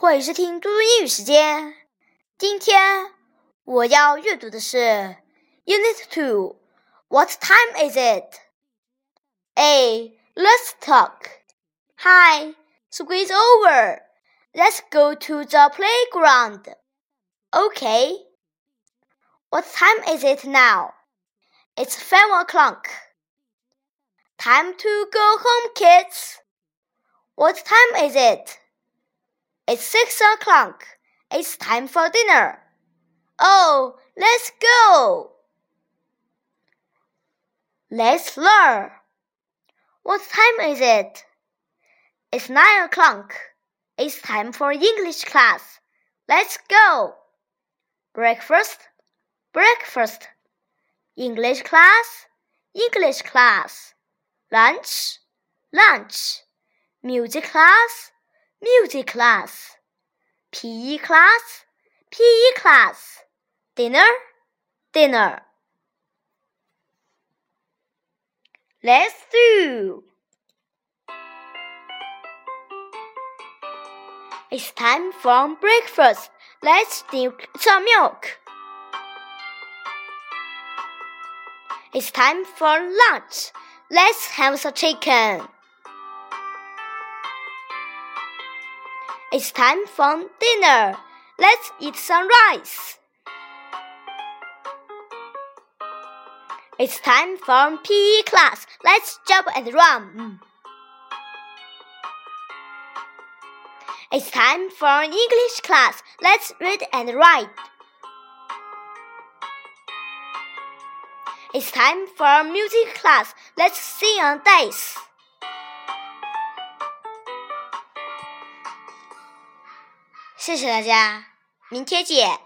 欢迎收听嘟嘟英语时间。今天我要阅读的是 Unit Two。What time is it? A. Let's talk. Hi, school is over. Let's go to the playground. Okay. What time is it now? It's five o'clock. Time to go home, kids. What time is it? It's six o'clock. It's time for dinner. Oh, let's go. Let's learn. What time is it? It's nine o'clock. It's time for English class. Let's go. Breakfast, breakfast. English class, English class. Lunch, lunch. Music class, music class, PE class, PE class, dinner, dinner. Let's do. It's time for breakfast. Let's drink some milk. It's time for lunch. Let's have some chicken. It's time for dinner. Let's eat some rice. It's time for PE class. Let's jump and run. It's time for English class. Let's read and write. It's time for music class. Let's sing and dance. 谢谢大家，明天见。